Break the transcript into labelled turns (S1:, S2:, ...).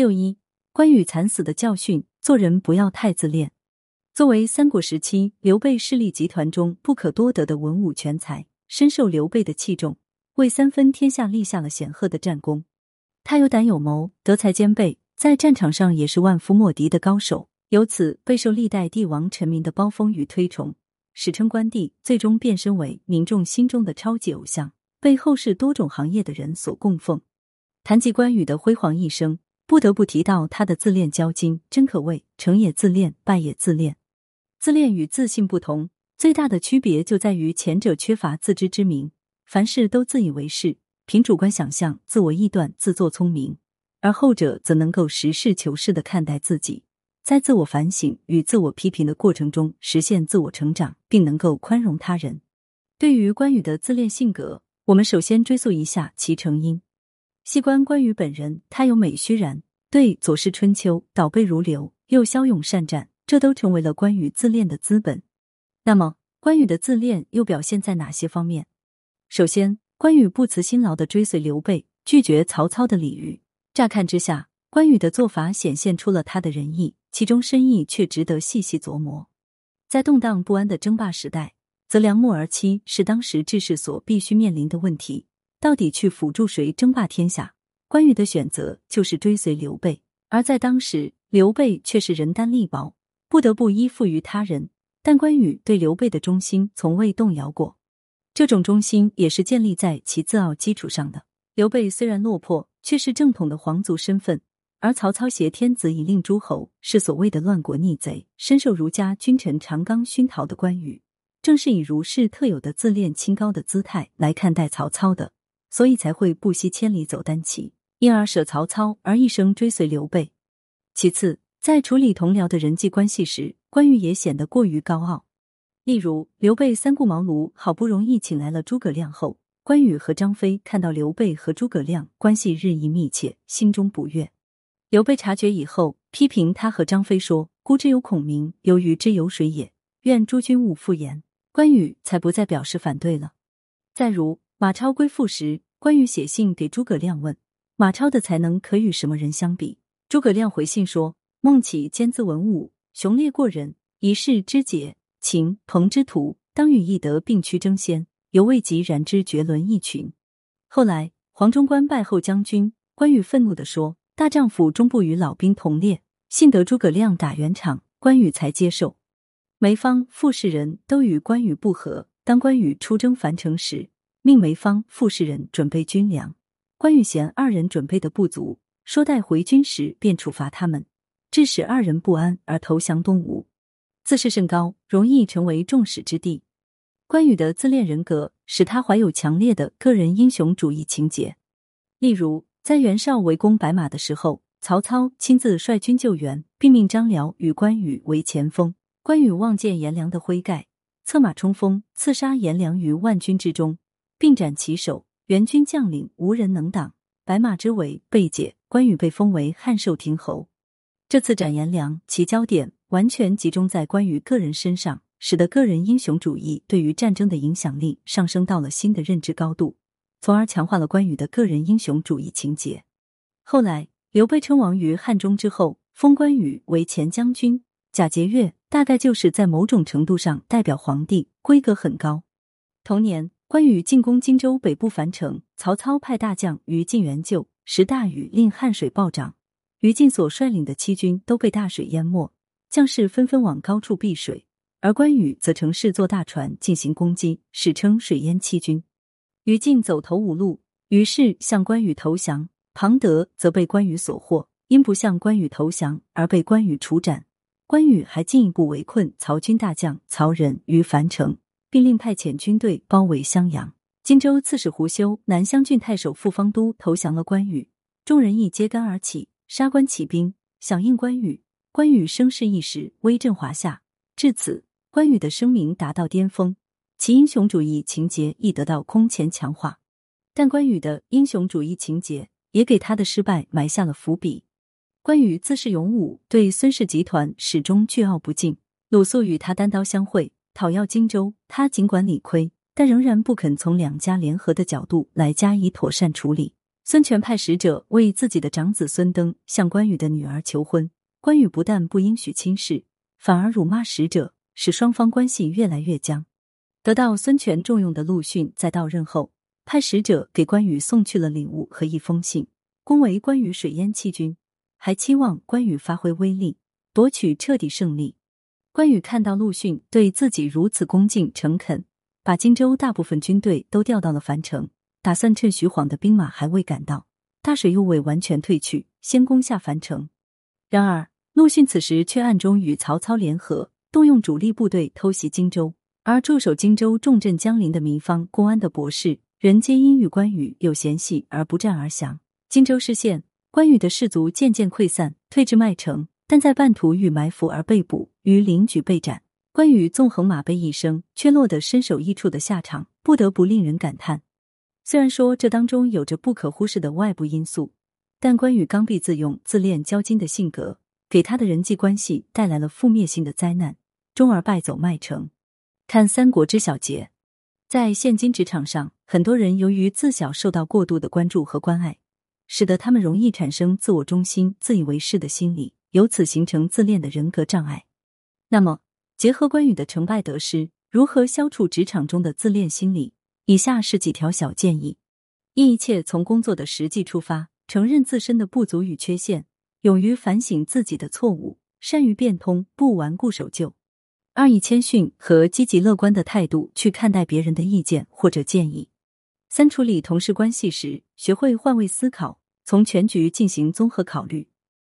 S1: 六一，关羽惨死的教训：做人不要太自恋。作为三国时期刘备势力集团中不可多得的文武全才，深受刘备的器重，为三分天下立下了显赫的战功。他有胆有谋，德才兼备，在战场上也是万夫莫敌的高手，由此备受历代帝王臣民的褒封与推崇，史称关帝，最终变身为民众心中的超级偶像，被后世多种行业的人所供奉。谈及关羽的辉煌一生，不得不提到他的自恋骄矜，真可谓成也自恋，败也自恋。自恋与自信不同，最大的区别就在于前者缺乏自知之明，凡事都自以为是，凭主观想象、自我臆断、自作聪明；而后者则能够实事求是的看待自己，在自我反省与自我批评的过程中实现自我成长，并能够宽容他人。对于关羽的自恋性格，我们首先追溯一下其成因。细观关羽本人，他有美虚然，对左氏春秋倒背如流，又骁勇善战。这都成为了关羽自恋的资本。那么，关羽的自恋又表现在哪些方面？首先，关羽不辞辛劳的追随刘备，拒绝曹操的礼遇。乍看之下，关羽的做法显现出了他的仁义，其中深意却值得细细琢磨。在动荡不安的争霸时代，择良木而栖是当时志士所必须面临的问题。到底去辅助谁争霸天下？关羽的选择就是追随刘备。而在当时，刘备却是人单力薄。不得不依附于他人，但关羽对刘备的忠心从未动摇过。这种忠心也是建立在其自傲基础上的。刘备虽然落魄，却是正统的皇族身份；而曹操挟天子以令诸侯，是所谓的乱国逆贼，深受儒家君臣长纲熏陶的关羽，正是以儒士特有的自恋清高的姿态来看待曹操的，所以才会不惜千里走单骑，因而舍曹操而一生追随刘备。其次。在处理同僚的人际关系时，关羽也显得过于高傲。例如，刘备三顾茅庐，好不容易请来了诸葛亮后，关羽和张飞看到刘备和诸葛亮关系日益密切，心中不悦。刘备察觉以后，批评他和张飞说：“孤之有孔明，犹鱼之有水也。愿诸君勿复言。”关羽才不再表示反对了。再如，马超归附时，关羽写信给诸葛亮问：“马超的才能可与什么人相比？”诸葛亮回信说。孟起兼资文武，雄烈过人，一世之杰，秦彭之徒，当与翼德并驱争先，犹未及然之绝伦一群。后来黄忠官拜后将军，关羽愤怒地说：“大丈夫终不与老兵同列。”幸得诸葛亮打圆场，关羽才接受。梅芳、傅士仁都与关羽不和。当关羽出征樊城时，命梅芳、傅士仁准备军粮，关羽嫌二人准备的不足，说待回军时便处罚他们。致使二人不安而投降东吴，自视甚高，容易成为众矢之的。关羽的自恋人格使他怀有强烈的个人英雄主义情节。例如，在袁绍围攻白马的时候，曹操亲自率军救援，并命张辽与关羽为前锋。关羽望见颜良的麾盖，策马冲锋，刺杀颜良于万军之中，并斩其首。援军将领无人能挡，白马之围被解，关羽被封为汉寿亭侯。这次斩颜良，其焦点完全集中在关羽个人身上，使得个人英雄主义对于战争的影响力上升到了新的认知高度，从而强化了关羽的个人英雄主义情节。后来，刘备称王于汉中之后，封关羽为前将军，假节钺，大概就是在某种程度上代表皇帝，规格很高。同年，关羽进攻荆州北部樊城，曹操派大将于禁援救，时大雨令汉水暴涨。于禁所率领的七军都被大水淹没，将士纷纷往高处避水，而关羽则乘势坐大船进行攻击，史称水淹七军。于禁走投无路，于是向关羽投降。庞德则被关羽所获，因不向关羽投降而被关羽处斩。关羽还进一步围困曹军大将曹仁于樊城，并另派遣军队包围襄阳。荆州刺史胡修、南乡郡太守傅方都投降了关羽，众人亦揭竿而起。杀关起兵，响应关羽。关羽声势一时，威震华夏。至此，关羽的声名达到巅峰，其英雄主义情节亦得到空前强化。但关羽的英雄主义情节也给他的失败埋下了伏笔。关羽自恃勇武，对孙氏集团始终倨傲不敬。鲁肃与他单刀相会，讨要荆州，他尽管理亏，但仍然不肯从两家联合的角度来加以妥善处理。孙权派使者为自己的长子孙登向关羽的女儿求婚，关羽不但不应许亲事，反而辱骂使者，使双方关系越来越僵。得到孙权重用的陆逊在到任后，派使者给关羽送去了礼物和一封信，恭维关羽水淹七军，还期望关羽发挥威力，夺取彻底胜利。关羽看到陆逊对自己如此恭敬诚恳，把荆州大部分军队都调到了樊城。打算趁徐晃的兵马还未赶到，大水又未完全退去，先攻下樊城。然而陆逊此时却暗中与曹操联合，动用主力部队偷袭荆州。而驻守荆州重镇江陵的糜芳、公安的博士，人皆因与关羽有嫌隙而不战而降。荆州失陷，关羽的士卒渐渐溃散，退至麦城，但在半途遇埋伏而被捕，于灵举被斩。关羽纵横马背一生，却落得身首异处的下场，不得不令人感叹。虽然说这当中有着不可忽视的外部因素，但关羽刚愎自用、自恋骄矜的性格，给他的人际关系带来了负面性的灾难，终而败走麦城。看《三国》之小结，在现今职场上，很多人由于自小受到过度的关注和关爱，使得他们容易产生自我中心、自以为是的心理，由此形成自恋的人格障碍。那么，结合关羽的成败得失，如何消除职场中的自恋心理？以下是几条小建议：一、一切从工作的实际出发，承认自身的不足与缺陷，勇于反省自己的错误，善于变通，不顽固守旧；二、以谦逊和积极乐观的态度去看待别人的意见或者建议；三、处理同事关系时，学会换位思考，从全局进行综合考虑，